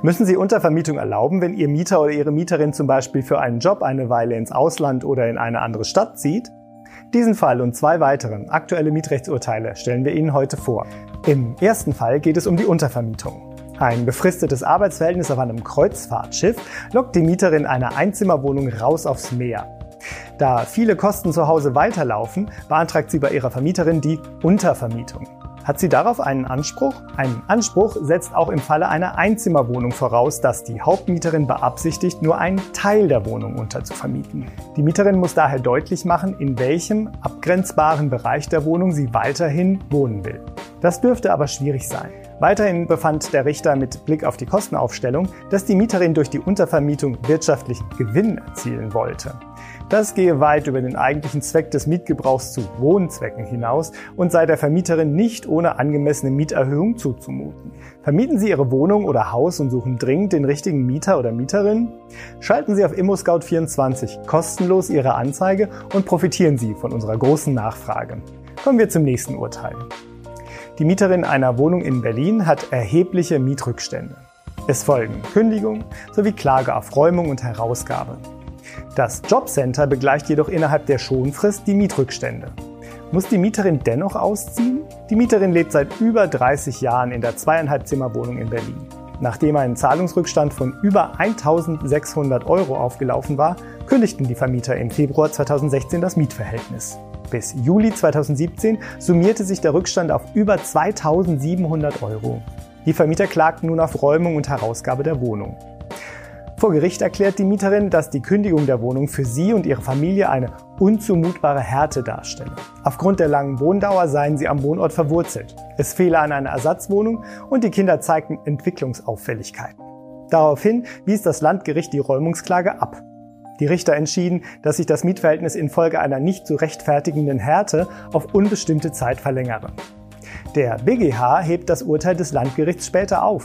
Müssen Sie Untervermietung erlauben, wenn Ihr Mieter oder Ihre Mieterin zum Beispiel für einen Job eine Weile ins Ausland oder in eine andere Stadt zieht? Diesen Fall und zwei weiteren aktuelle Mietrechtsurteile stellen wir Ihnen heute vor. Im ersten Fall geht es um die Untervermietung. Ein befristetes Arbeitsverhältnis auf einem Kreuzfahrtschiff lockt die Mieterin einer Einzimmerwohnung raus aufs Meer. Da viele Kosten zu Hause weiterlaufen, beantragt sie bei ihrer Vermieterin die Untervermietung. Hat sie darauf einen Anspruch? Ein Anspruch setzt auch im Falle einer Einzimmerwohnung voraus, dass die Hauptmieterin beabsichtigt, nur einen Teil der Wohnung unterzuvermieten. Die Mieterin muss daher deutlich machen, in welchem abgrenzbaren Bereich der Wohnung sie weiterhin wohnen will. Das dürfte aber schwierig sein. Weiterhin befand der Richter mit Blick auf die Kostenaufstellung, dass die Mieterin durch die Untervermietung wirtschaftlichen Gewinn erzielen wollte. Das gehe weit über den eigentlichen Zweck des Mietgebrauchs zu Wohnzwecken hinaus und sei der Vermieterin nicht ohne angemessene Mieterhöhung zuzumuten. Vermieten Sie Ihre Wohnung oder Haus und suchen dringend den richtigen Mieter oder Mieterin? Schalten Sie auf ImmoScout24 kostenlos Ihre Anzeige und profitieren Sie von unserer großen Nachfrage. Kommen wir zum nächsten Urteil. Die Mieterin einer Wohnung in Berlin hat erhebliche Mietrückstände. Es folgen Kündigung sowie Klage auf Räumung und Herausgabe. Das Jobcenter begleicht jedoch innerhalb der Schonfrist die Mietrückstände. Muss die Mieterin dennoch ausziehen? Die Mieterin lebt seit über 30 Jahren in der zweieinhalb Zimmerwohnung in Berlin. Nachdem ein Zahlungsrückstand von über 1600 Euro aufgelaufen war, kündigten die Vermieter im Februar 2016 das Mietverhältnis. Bis Juli 2017 summierte sich der Rückstand auf über 2700 Euro. Die Vermieter klagten nun auf Räumung und Herausgabe der Wohnung. Vor Gericht erklärt die Mieterin, dass die Kündigung der Wohnung für sie und ihre Familie eine unzumutbare Härte darstelle. Aufgrund der langen Wohndauer seien sie am Wohnort verwurzelt. Es fehle an einer Ersatzwohnung und die Kinder zeigten Entwicklungsauffälligkeiten. Daraufhin wies das Landgericht die Räumungsklage ab. Die Richter entschieden, dass sich das Mietverhältnis infolge einer nicht zu rechtfertigenden Härte auf unbestimmte Zeit verlängere. Der BGH hebt das Urteil des Landgerichts später auf.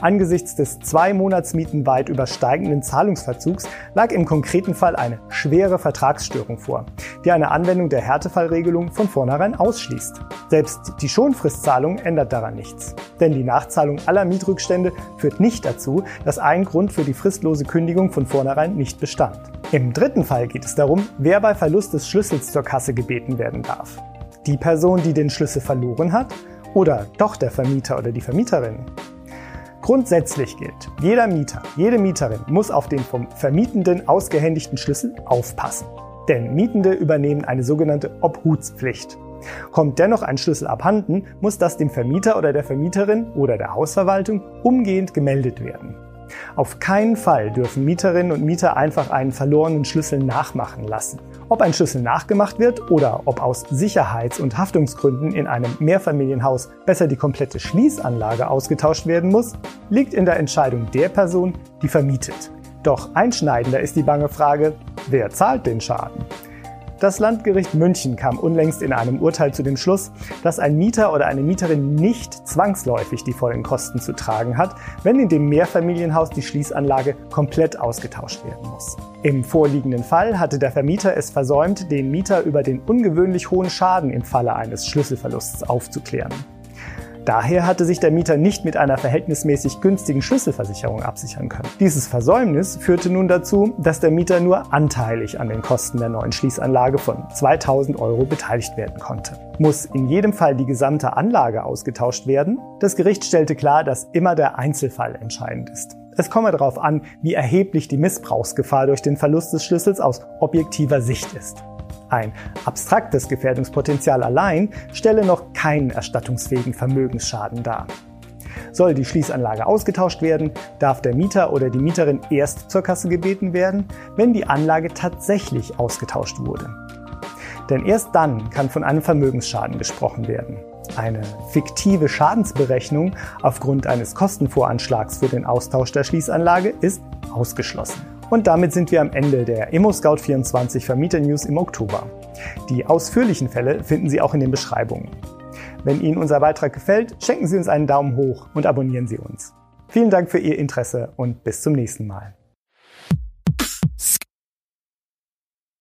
Angesichts des zwei Monatsmieten weit übersteigenden Zahlungsverzugs lag im konkreten Fall eine schwere Vertragsstörung vor, die eine Anwendung der Härtefallregelung von vornherein ausschließt. Selbst die Schonfristzahlung ändert daran nichts. Denn die Nachzahlung aller Mietrückstände führt nicht dazu, dass ein Grund für die fristlose Kündigung von vornherein nicht bestand. Im dritten Fall geht es darum, wer bei Verlust des Schlüssels zur Kasse gebeten werden darf. Die Person, die den Schlüssel verloren hat oder doch der Vermieter oder die Vermieterin. Grundsätzlich gilt, jeder Mieter, jede Mieterin muss auf den vom Vermietenden ausgehändigten Schlüssel aufpassen. Denn Mietende übernehmen eine sogenannte Obhutspflicht. Kommt dennoch ein Schlüssel abhanden, muss das dem Vermieter oder der Vermieterin oder der Hausverwaltung umgehend gemeldet werden. Auf keinen Fall dürfen Mieterinnen und Mieter einfach einen verlorenen Schlüssel nachmachen lassen. Ob ein Schlüssel nachgemacht wird oder ob aus Sicherheits- und Haftungsgründen in einem Mehrfamilienhaus besser die komplette Schließanlage ausgetauscht werden muss, liegt in der Entscheidung der Person, die vermietet. Doch einschneidender ist die bange Frage, wer zahlt den Schaden? Das Landgericht München kam unlängst in einem Urteil zu dem Schluss, dass ein Mieter oder eine Mieterin nicht zwangsläufig die vollen Kosten zu tragen hat, wenn in dem Mehrfamilienhaus die Schließanlage komplett ausgetauscht werden muss. Im vorliegenden Fall hatte der Vermieter es versäumt, den Mieter über den ungewöhnlich hohen Schaden im Falle eines Schlüsselverlusts aufzuklären. Daher hatte sich der Mieter nicht mit einer verhältnismäßig günstigen Schlüsselversicherung absichern können. Dieses Versäumnis führte nun dazu, dass der Mieter nur anteilig an den Kosten der neuen Schließanlage von 2000 Euro beteiligt werden konnte. Muss in jedem Fall die gesamte Anlage ausgetauscht werden? Das Gericht stellte klar, dass immer der Einzelfall entscheidend ist. Es komme darauf an, wie erheblich die Missbrauchsgefahr durch den Verlust des Schlüssels aus objektiver Sicht ist. Ein abstraktes Gefährdungspotenzial allein stelle noch keinen erstattungsfähigen Vermögensschaden dar. Soll die Schließanlage ausgetauscht werden, darf der Mieter oder die Mieterin erst zur Kasse gebeten werden, wenn die Anlage tatsächlich ausgetauscht wurde. Denn erst dann kann von einem Vermögensschaden gesprochen werden. Eine fiktive Schadensberechnung aufgrund eines Kostenvoranschlags für den Austausch der Schließanlage ist ausgeschlossen. Und damit sind wir am Ende der ImmoScout24 Vermieter News im Oktober. Die ausführlichen Fälle finden Sie auch in den Beschreibungen. Wenn Ihnen unser Beitrag gefällt, schenken Sie uns einen Daumen hoch und abonnieren Sie uns. Vielen Dank für Ihr Interesse und bis zum nächsten Mal.